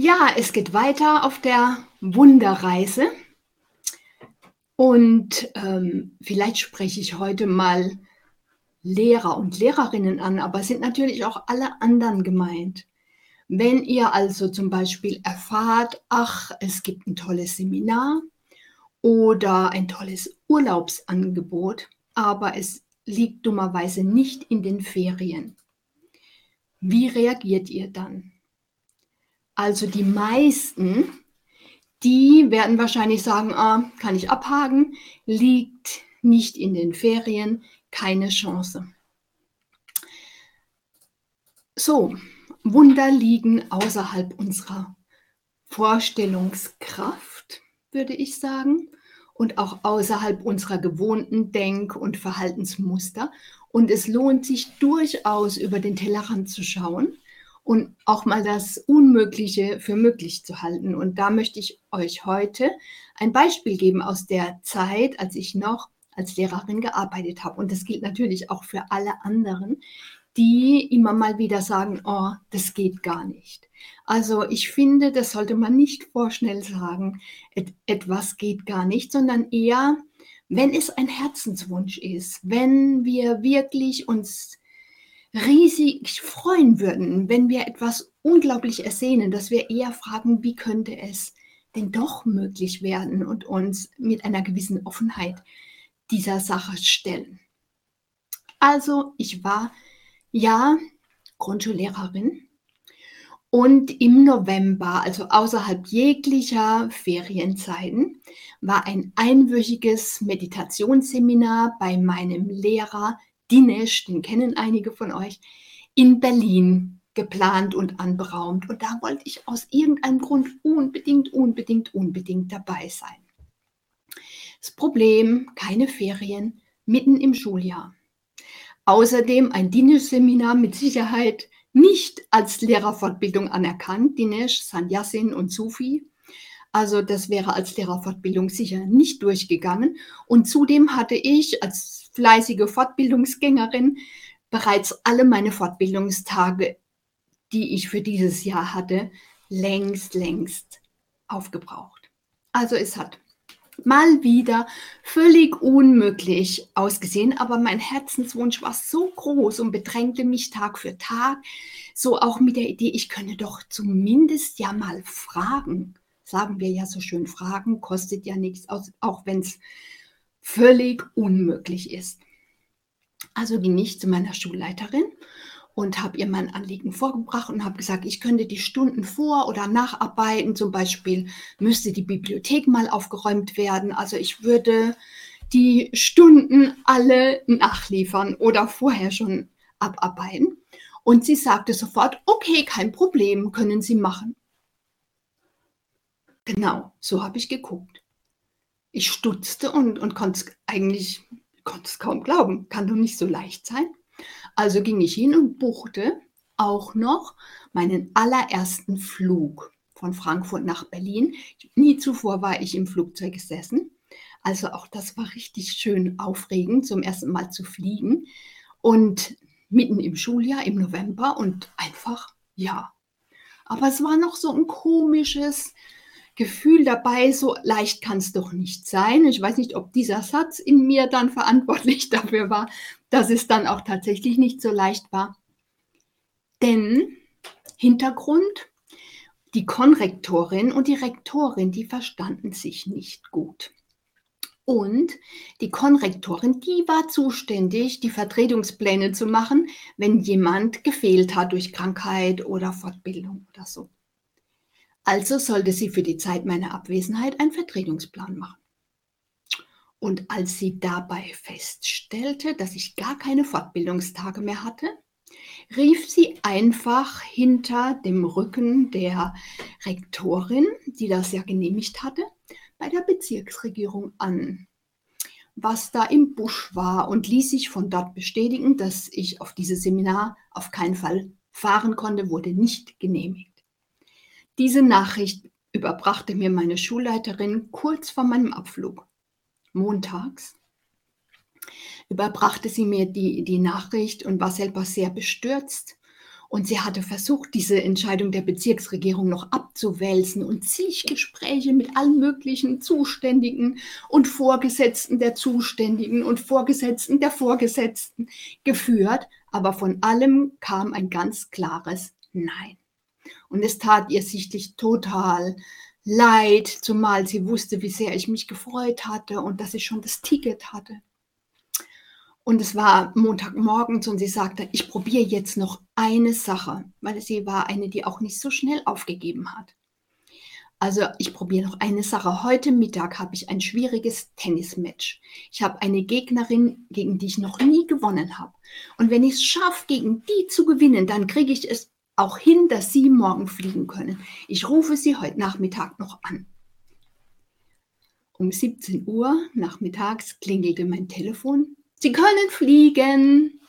Ja, es geht weiter auf der Wunderreise. Und ähm, vielleicht spreche ich heute mal Lehrer und Lehrerinnen an, aber sind natürlich auch alle anderen gemeint. Wenn ihr also zum Beispiel erfahrt, ach, es gibt ein tolles Seminar oder ein tolles Urlaubsangebot, aber es liegt dummerweise nicht in den Ferien. Wie reagiert ihr dann? Also die meisten, die werden wahrscheinlich sagen, ah, kann ich abhaken, liegt nicht in den Ferien, keine Chance. So, Wunder liegen außerhalb unserer Vorstellungskraft, würde ich sagen, und auch außerhalb unserer gewohnten Denk- und Verhaltensmuster. Und es lohnt sich durchaus, über den Tellerrand zu schauen und auch mal das Unmögliche für möglich zu halten. Und da möchte ich euch heute ein Beispiel geben aus der Zeit, als ich noch als Lehrerin gearbeitet habe. Und das gilt natürlich auch für alle anderen, die immer mal wieder sagen, oh, das geht gar nicht. Also ich finde, das sollte man nicht vorschnell sagen, et etwas geht gar nicht, sondern eher, wenn es ein Herzenswunsch ist, wenn wir wirklich uns riesig freuen würden, wenn wir etwas unglaublich ersehnen, dass wir eher fragen, wie könnte es denn doch möglich werden und uns mit einer gewissen Offenheit dieser Sache stellen. Also ich war ja, Grundschullehrerin. Und im November, also außerhalb jeglicher Ferienzeiten, war ein einwöchiges Meditationsseminar bei meinem Lehrer Dinesh, den kennen einige von euch, in Berlin geplant und anberaumt. Und da wollte ich aus irgendeinem Grund unbedingt, unbedingt, unbedingt dabei sein. Das Problem, keine Ferien, mitten im Schuljahr. Außerdem ein Dinesh-Seminar mit Sicherheit nicht als Lehrerfortbildung anerkannt, Dinesh, Sannyasin und Sufi. Also das wäre als Lehrerfortbildung sicher nicht durchgegangen. Und zudem hatte ich als fleißige Fortbildungsgängerin bereits alle meine Fortbildungstage, die ich für dieses Jahr hatte, längst, längst aufgebraucht. Also es hat mal wieder völlig unmöglich ausgesehen, aber mein Herzenswunsch war so groß und bedrängte mich Tag für Tag, so auch mit der Idee, ich könne doch zumindest ja mal fragen. Sagen wir ja so schön, fragen kostet ja nichts, auch wenn es völlig unmöglich ist. Also ging ich zu meiner Schulleiterin und habe ihr mein Anliegen vorgebracht und habe gesagt, ich könnte die Stunden vor- oder nacharbeiten. Zum Beispiel müsste die Bibliothek mal aufgeräumt werden. Also ich würde die Stunden alle nachliefern oder vorher schon abarbeiten. Und sie sagte sofort, okay, kein Problem, können Sie machen. Genau, so habe ich geguckt. Ich stutzte und, und konnte es eigentlich konnte es kaum glauben. Kann doch nicht so leicht sein. Also ging ich hin und buchte auch noch meinen allerersten Flug von Frankfurt nach Berlin. Nie zuvor war ich im Flugzeug gesessen. Also auch das war richtig schön aufregend, zum ersten Mal zu fliegen. Und mitten im Schuljahr, im November und einfach, ja. Aber es war noch so ein komisches Gefühl dabei, so leicht kann es doch nicht sein. Ich weiß nicht, ob dieser Satz in mir dann verantwortlich dafür war, dass es dann auch tatsächlich nicht so leicht war. Denn Hintergrund, die Konrektorin und die Rektorin, die verstanden sich nicht gut. Und die Konrektorin, die war zuständig, die Vertretungspläne zu machen, wenn jemand gefehlt hat durch Krankheit oder Fortbildung oder so. Also sollte sie für die Zeit meiner Abwesenheit einen Vertretungsplan machen. Und als sie dabei feststellte, dass ich gar keine Fortbildungstage mehr hatte, rief sie einfach hinter dem Rücken der Rektorin, die das ja genehmigt hatte, bei der Bezirksregierung an, was da im Busch war und ließ sich von dort bestätigen, dass ich auf dieses Seminar auf keinen Fall fahren konnte, wurde nicht genehmigt. Diese Nachricht überbrachte mir meine Schulleiterin kurz vor meinem Abflug montags, überbrachte sie mir die, die Nachricht und war selber sehr bestürzt Und sie hatte versucht, diese Entscheidung der Bezirksregierung noch abzuwälzen und zig Gespräche mit allen möglichen Zuständigen und Vorgesetzten der Zuständigen und Vorgesetzten der Vorgesetzten geführt. Aber von allem kam ein ganz klares Nein. Und es tat ihr sichtlich total leid, zumal sie wusste, wie sehr ich mich gefreut hatte und dass ich schon das Ticket hatte. Und es war Montagmorgens und sie sagte, ich probiere jetzt noch eine Sache, weil sie war eine, die auch nicht so schnell aufgegeben hat. Also ich probiere noch eine Sache. Heute Mittag habe ich ein schwieriges Tennismatch. Ich habe eine Gegnerin, gegen die ich noch nie gewonnen habe. Und wenn ich es schaffe, gegen die zu gewinnen, dann kriege ich es auch hin, dass sie morgen fliegen können. Ich rufe sie heute Nachmittag noch an. Um 17 Uhr nachmittags klingelte mein Telefon Sie können fliegen.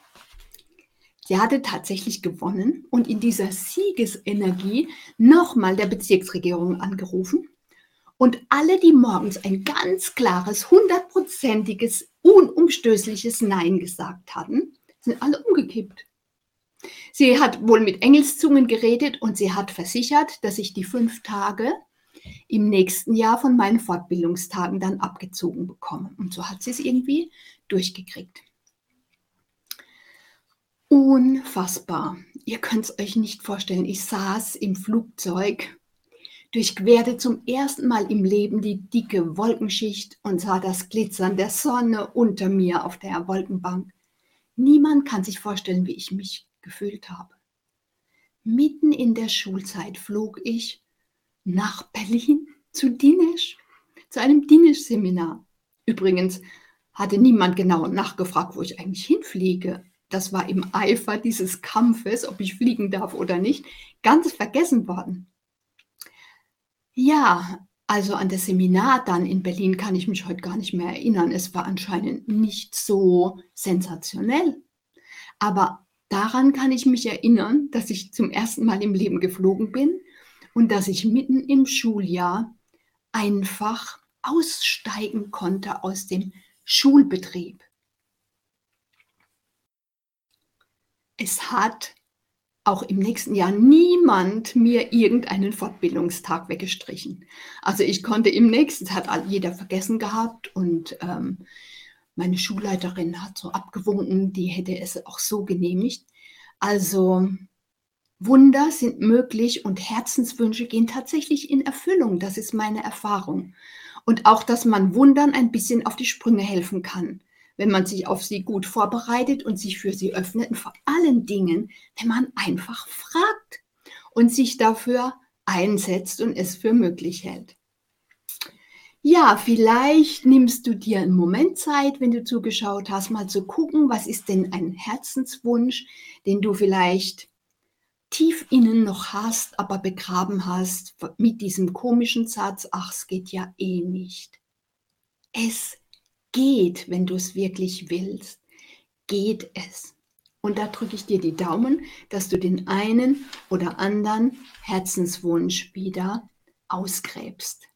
Sie hatte tatsächlich gewonnen und in dieser Siegesenergie nochmal der Bezirksregierung angerufen. Und alle, die morgens ein ganz klares, hundertprozentiges, unumstößliches Nein gesagt hatten, sind alle umgekippt. Sie hat wohl mit Engelszungen geredet und sie hat versichert, dass ich die fünf Tage im nächsten Jahr von meinen Fortbildungstagen dann abgezogen bekomme. Und so hat sie es irgendwie durchgekriegt. Unfassbar. Ihr könnt es euch nicht vorstellen. Ich saß im Flugzeug, durchquerte zum ersten Mal im Leben die dicke Wolkenschicht und sah das Glitzern der Sonne unter mir auf der Wolkenbank. Niemand kann sich vorstellen, wie ich mich gefühlt habe. Mitten in der Schulzeit flog ich nach Berlin zu Dinesh, zu einem Dinesh-Seminar. Übrigens hatte niemand genau nachgefragt, wo ich eigentlich hinfliege. Das war im Eifer dieses Kampfes, ob ich fliegen darf oder nicht, ganz vergessen worden. Ja, also an das Seminar dann in Berlin kann ich mich heute gar nicht mehr erinnern. Es war anscheinend nicht so sensationell. Aber daran kann ich mich erinnern, dass ich zum ersten Mal im Leben geflogen bin und dass ich mitten im Schuljahr einfach aussteigen konnte aus dem Schulbetrieb. Es hat auch im nächsten Jahr niemand mir irgendeinen Fortbildungstag weggestrichen. Also ich konnte im nächsten, das hat jeder vergessen gehabt und ähm, meine Schulleiterin hat so abgewunken, die hätte es auch so genehmigt. Also Wunder sind möglich und Herzenswünsche gehen tatsächlich in Erfüllung. Das ist meine Erfahrung. Und auch, dass man Wundern ein bisschen auf die Sprünge helfen kann, wenn man sich auf sie gut vorbereitet und sich für sie öffnet. Und vor allen Dingen, wenn man einfach fragt und sich dafür einsetzt und es für möglich hält. Ja, vielleicht nimmst du dir einen Moment Zeit, wenn du zugeschaut hast, mal zu gucken, was ist denn ein Herzenswunsch, den du vielleicht tief innen noch hast, aber begraben hast mit diesem komischen Satz, ach, es geht ja eh nicht. Es geht, wenn du es wirklich willst, geht es. Und da drücke ich dir die Daumen, dass du den einen oder anderen Herzenswunsch wieder ausgräbst.